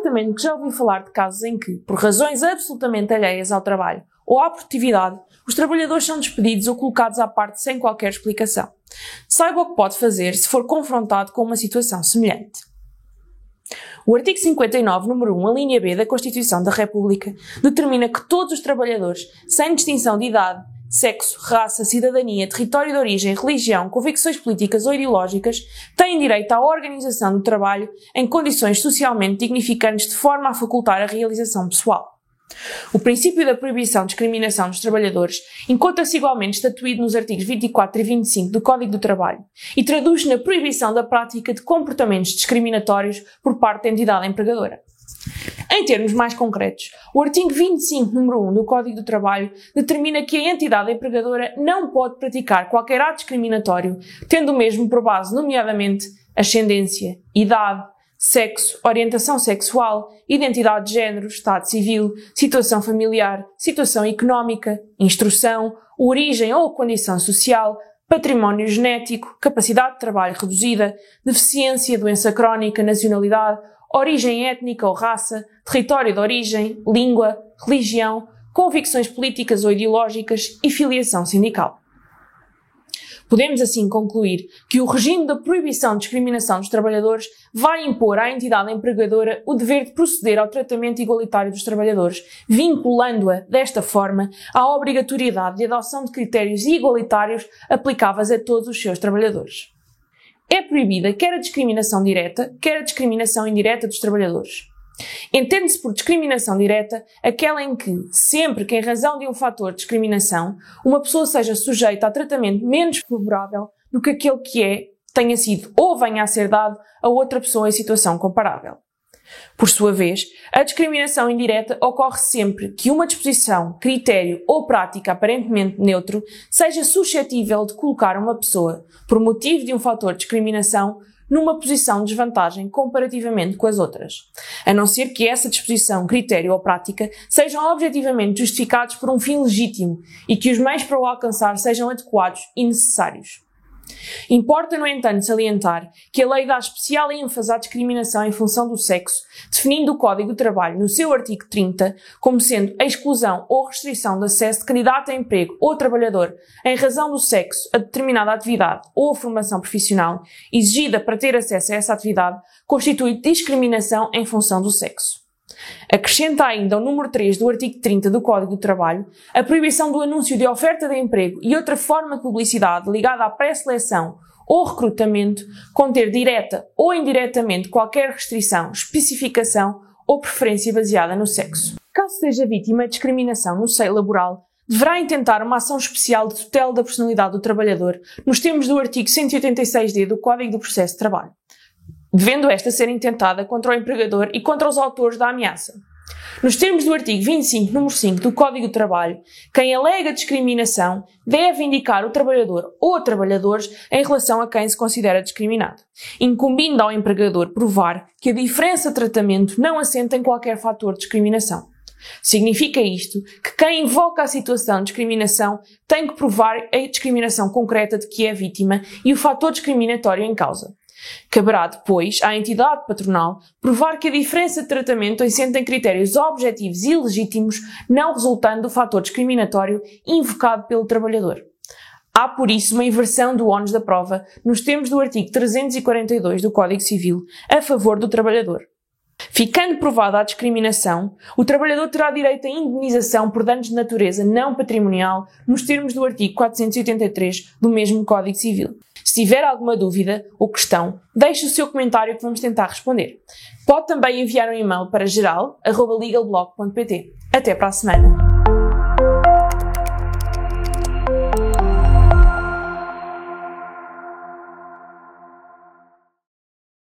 certamente que já ouviu falar de casos em que, por razões absolutamente alheias ao trabalho ou à produtividade, os trabalhadores são despedidos ou colocados à parte sem qualquer explicação. Saiba o que pode fazer se for confrontado com uma situação semelhante. O artigo 59, número 1, a linha B da Constituição da República, determina que todos os trabalhadores, sem distinção de idade, sexo, raça, cidadania, território de origem, religião, convicções políticas ou ideológicas, têm direito à organização do trabalho em condições socialmente dignificantes de forma a facultar a realização pessoal. O princípio da proibição de discriminação dos trabalhadores encontra-se igualmente estatuído nos artigos 24 e 25 do Código do Trabalho e traduz-se na proibição da prática de comportamentos discriminatórios por parte da entidade empregadora. Em termos mais concretos, o artigo 25, número 1 do Código do Trabalho determina que a entidade empregadora não pode praticar qualquer ato discriminatório, tendo o mesmo por base, nomeadamente, ascendência, idade, sexo, orientação sexual, identidade de género, estado civil, situação familiar, situação económica, instrução, origem ou condição social, património genético, capacidade de trabalho reduzida, deficiência, doença crónica, nacionalidade origem étnica ou raça, território de origem, língua, religião, convicções políticas ou ideológicas e filiação sindical. Podemos assim concluir que o regime da proibição de discriminação dos trabalhadores vai impor à entidade empregadora o dever de proceder ao tratamento igualitário dos trabalhadores, vinculando-a, desta forma, à obrigatoriedade de adoção de critérios igualitários aplicáveis a todos os seus trabalhadores é proibida quer a discriminação direta, quer a discriminação indireta dos trabalhadores. Entende-se por discriminação direta aquela em que, sempre que em razão de um fator de discriminação, uma pessoa seja sujeita a tratamento menos favorável do que aquele que é, tenha sido ou venha a ser dado a outra pessoa em situação comparável. Por sua vez, a discriminação indireta ocorre sempre que uma disposição, critério ou prática aparentemente neutro seja suscetível de colocar uma pessoa, por motivo de um fator de discriminação, numa posição de desvantagem comparativamente com as outras, a não ser que essa disposição, critério ou prática sejam objetivamente justificados por um fim legítimo e que os meios para o alcançar sejam adequados e necessários. Importa, no entanto, salientar que a lei dá especial ênfase à discriminação em função do sexo, definindo o Código do Trabalho no seu artigo 30 como sendo a exclusão ou restrição de acesso de candidato a emprego ou trabalhador em razão do sexo a determinada atividade ou formação profissional exigida para ter acesso a essa atividade constitui discriminação em função do sexo. Acrescenta ainda o número 3 do artigo 30 do Código do Trabalho a proibição do anúncio de oferta de emprego e outra forma de publicidade ligada à pré-seleção ou recrutamento conter direta ou indiretamente qualquer restrição, especificação ou preferência baseada no sexo. Caso seja vítima de discriminação no seio laboral, deverá intentar uma ação especial de tutela da personalidade do trabalhador nos termos do artigo 186d do Código do Processo de Trabalho devendo esta ser intentada contra o empregador e contra os autores da ameaça. Nos termos do artigo 25, número 5 do Código do Trabalho, quem alega discriminação deve indicar o trabalhador ou trabalhadores em relação a quem se considera discriminado, incumbindo ao empregador provar que a diferença de tratamento não assenta em qualquer fator de discriminação. Significa isto que quem invoca a situação de discriminação tem que provar a discriminação concreta de que é vítima e o fator discriminatório em causa. Caberá depois à entidade patronal provar que a diferença de tratamento assenta em critérios objetivos e legítimos, não resultando do fator discriminatório invocado pelo trabalhador. Há, por isso, uma inversão do ónus da prova nos termos do artigo 342 do Código Civil a favor do trabalhador. Ficando provada a discriminação, o trabalhador terá direito à indenização por danos de natureza não patrimonial nos termos do artigo 483 do mesmo Código Civil. Se tiver alguma dúvida ou questão, deixe o seu comentário que vamos tentar responder. Pode também enviar um e-mail para geral.legalblog.pt. Até para a semana!